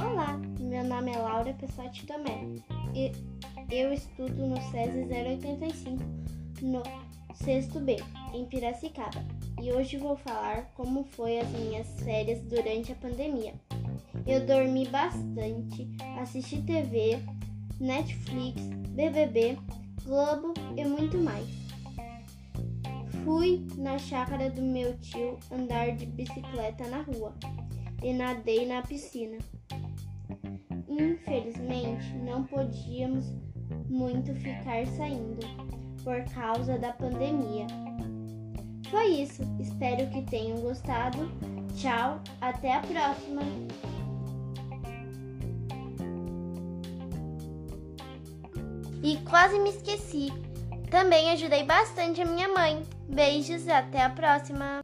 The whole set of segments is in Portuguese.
Olá, meu nome é Laura Pessotti Domé e eu estudo no SESI 085 no sexto B, em Piracicaba. E hoje vou falar como foi as minhas férias durante a pandemia. Eu dormi bastante, assisti TV, Netflix, BBB, Globo e muito mais. Fui na chácara do meu tio andar de bicicleta na rua e nadei na piscina. Infelizmente, não podíamos muito ficar saindo por causa da pandemia. Foi isso, espero que tenham gostado. Tchau, até a próxima! E quase me esqueci. Também ajudei bastante a minha mãe. Beijos e até a próxima!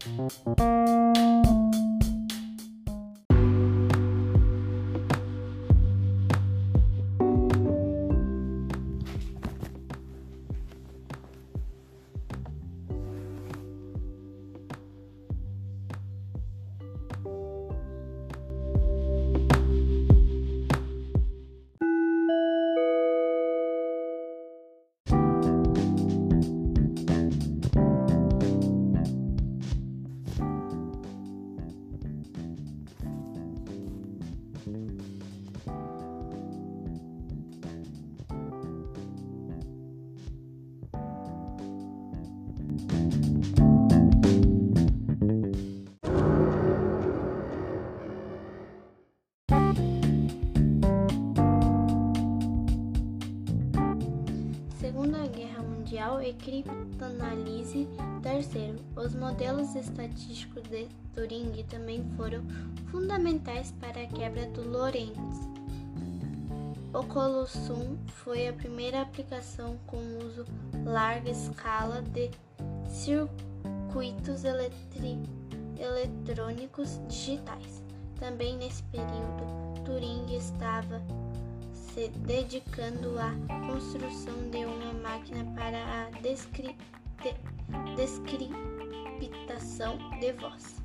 E criptoanálise. Terceiro, os modelos estatísticos de Turing também foram fundamentais para a quebra do Lorentz. O Colossum foi a primeira aplicação com uso larga escala de circuitos eletrônicos digitais. Também nesse período, Turing estava se dedicando à construção de uma máquina para a descri de descriptação de voz.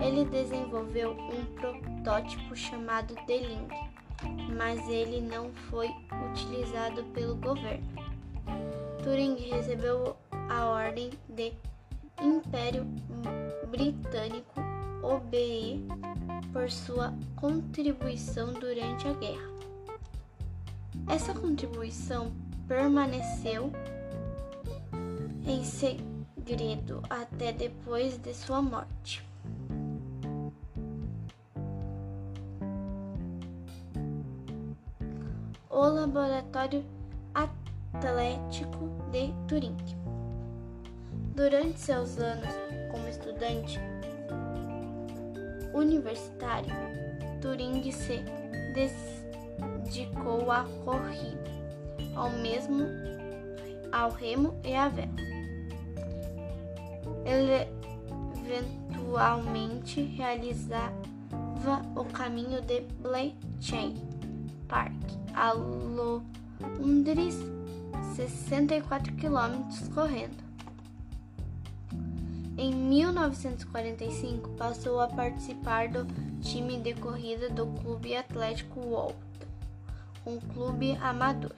Ele desenvolveu um protótipo chamado D-Link, mas ele não foi utilizado pelo governo. Turing recebeu a Ordem de Império Britânico OBE por sua contribuição durante a guerra. Essa contribuição permaneceu em segredo até depois de sua morte. O Laboratório Atlético de Turing. Durante seus anos como estudante universitário, Turing se dedicou à corrida, ao mesmo ao remo e à vela. Ele eventualmente realizava o caminho de Bletchley Park a Londres, 64 quilômetros correndo. Em 1945, passou a participar do time de corrida do Clube Atlético Walton, um clube amador.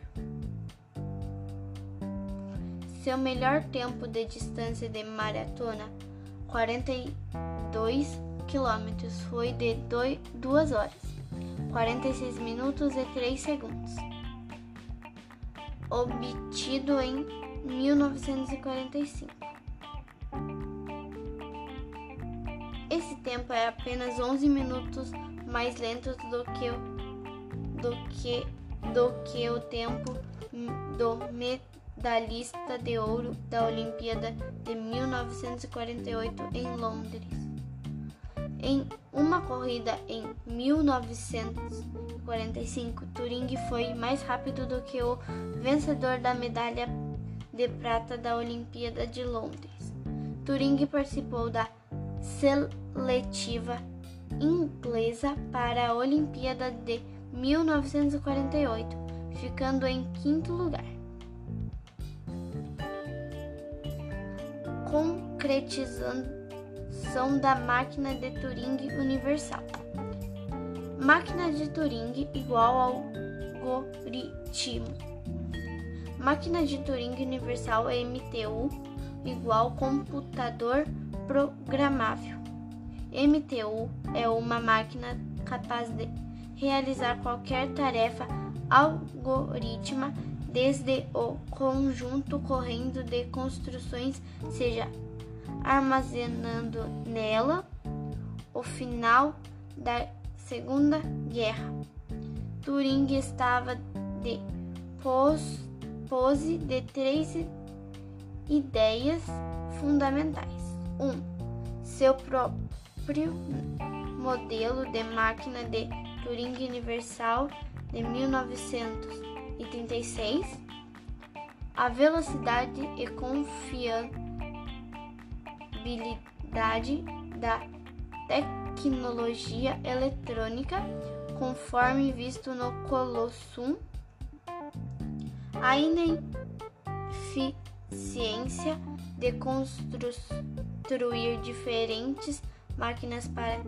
Seu melhor tempo de distância de maratona, 42 km, foi de 2 horas, 46 minutos e 3 segundos, obtido em 1945. Esse tempo é apenas 11 minutos mais lento do que, do que, do que o tempo do medalhista de ouro da Olimpíada de 1948 em Londres. Em uma corrida em 1945, Turing foi mais rápido do que o vencedor da medalha de prata da Olimpíada de Londres. Turing participou da seletiva inglesa para a Olimpíada de 1948, ficando em quinto lugar. Concretizando são da máquina de Turing universal. Máquina de Turing igual ao algoritmo. Máquina de Turing universal MTU igual computador programável. MTU é uma máquina capaz de realizar qualquer tarefa algorítmica desde o conjunto correndo de construções, seja armazenando nela o final da Segunda Guerra. Turing estava de pose de três ideias fundamentais. 1. Um, seu próprio modelo de máquina de Turing universal de 1936, a velocidade e confiabilidade da tecnologia eletrônica, conforme visto no Colossum, a ineficiência de construir diferentes máquinas para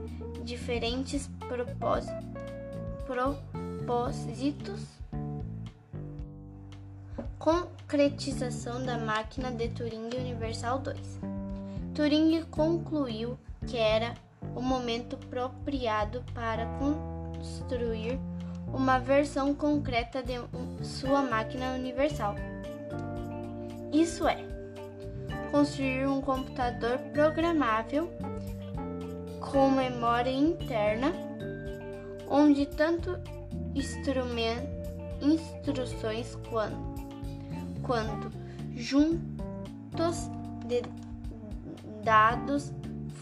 diferentes propósitos propósitos. Concretização da máquina de Turing Universal 2. Turing concluiu que era o momento apropriado para construir uma versão concreta de sua máquina universal. Isso é, construir um computador programável com memória interna onde tanto instruções quanto, quanto juntos de dados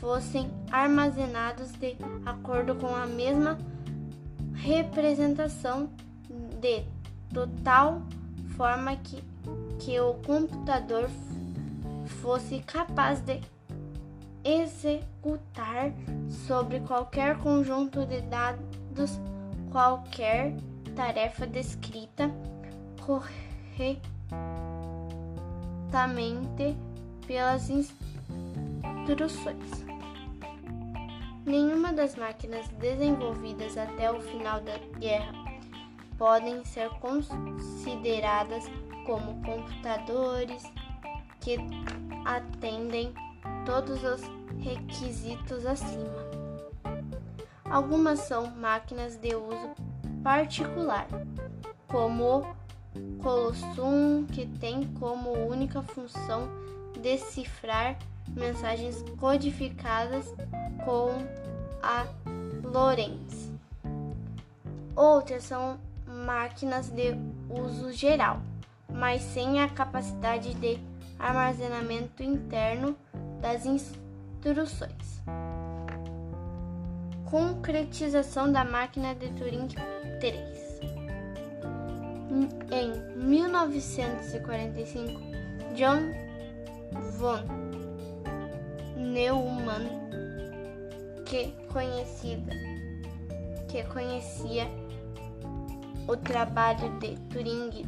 fossem armazenados de acordo com a mesma representação de total forma que, que o computador fosse capaz de executar sobre qualquer conjunto de dados qualquer tarefa descrita corretamente pelas instruções. Nenhuma das máquinas desenvolvidas até o final da guerra podem ser consideradas como computadores que atendem todos os requisitos acima. Algumas são máquinas de uso particular, como o Colossum, que tem como única função decifrar mensagens codificadas com a Lorenz. Outras são máquinas de uso geral, mas sem a capacidade de armazenamento interno das instruções concretização da máquina de Turing 3. Em 1945, John von Neumann, que conhecida que conhecia o trabalho de Turing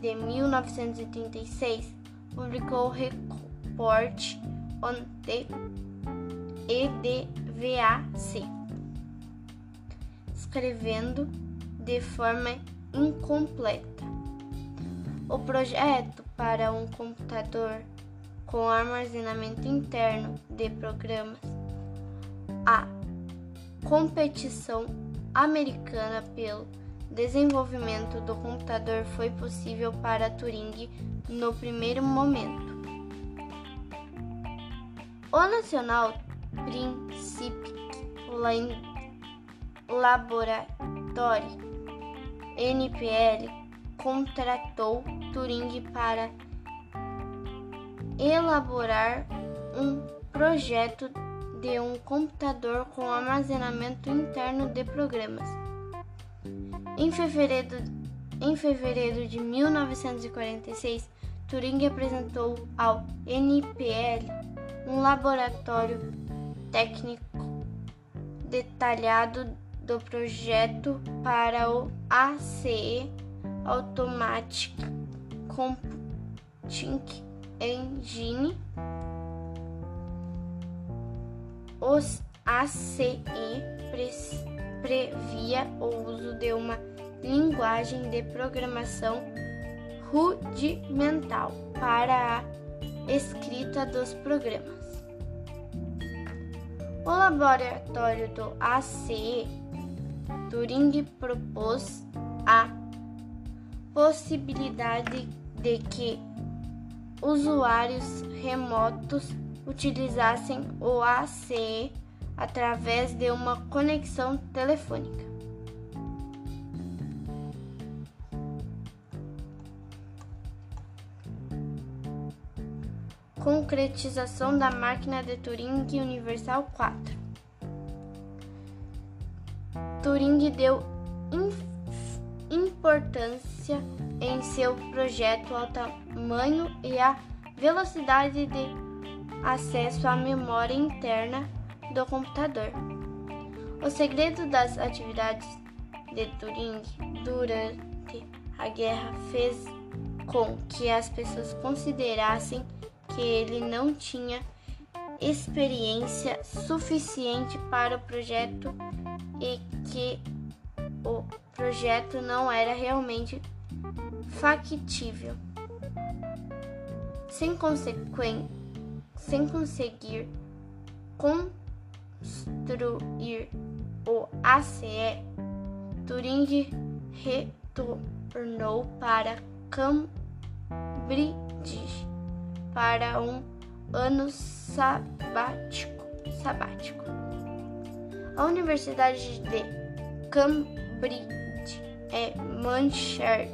de 1936, publicou o Report on the EDVAC escrevendo de forma incompleta. O projeto para um computador com armazenamento interno de programas, a competição americana pelo desenvolvimento do computador foi possível para Turing no primeiro momento. O National Principial Laboratório NPL contratou Turing para elaborar um projeto de um computador com armazenamento interno de programas. Em fevereiro, em fevereiro de 1946, Turing apresentou ao NPL um laboratório técnico detalhado do projeto para o ACE Automatic Computing Engine Os ACE previa o uso de uma linguagem de programação rudimental para a escrita dos programas. O laboratório do ACE Turing propôs a possibilidade de que usuários remotos utilizassem o ACE através de uma conexão telefônica. Concretização da máquina de Turing Universal 4. Turing deu importância em seu projeto ao tamanho e à velocidade de acesso à memória interna do computador. O segredo das atividades de Turing durante a guerra fez com que as pessoas considerassem que ele não tinha experiência suficiente para o projeto e que o projeto não era realmente factível. Sem, sem conseguir construir o ACE, Turing retornou para Cambridge para um ano sabático. sabático. A Universidade de Cambridge e Manchester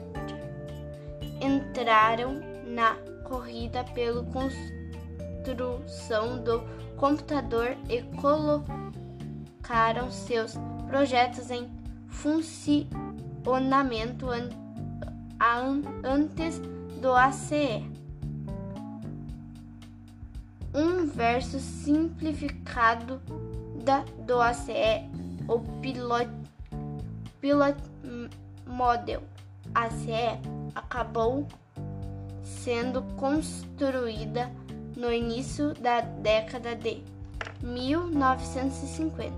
entraram na corrida pela construção do computador e colocaram seus projetos em funcionamento antes do ACE. Um verso simplificado da, do ACE, o Pilot, Pilot Model ACE, acabou sendo construída no início da década de 1950,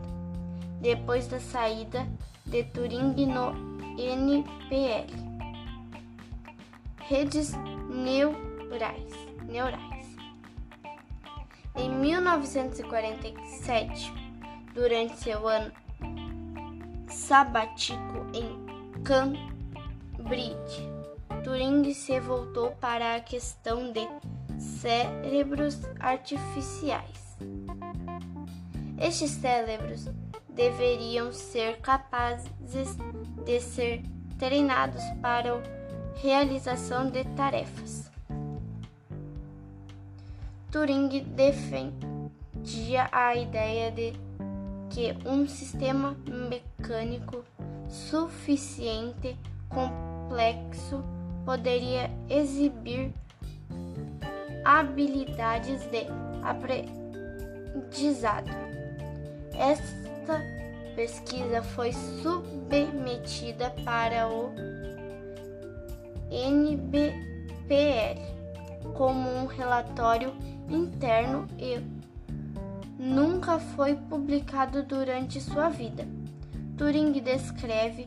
depois da saída de Turing no NPL. Redes neurais. neurais. Em 1947, durante seu ano sabático em Cambridge, Turing se voltou para a questão de cérebros artificiais. Estes cérebros deveriam ser capazes de ser treinados para a realização de tarefas. Turing defendia a ideia de que um sistema mecânico suficiente complexo poderia exibir habilidades de aprendizado. Esta pesquisa foi submetida para o NBPL como um relatório interno e nunca foi publicado durante sua vida. Turing descreve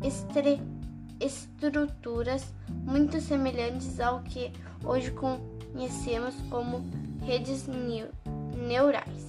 estre, estruturas muito semelhantes ao que hoje conhecemos como redes neurais.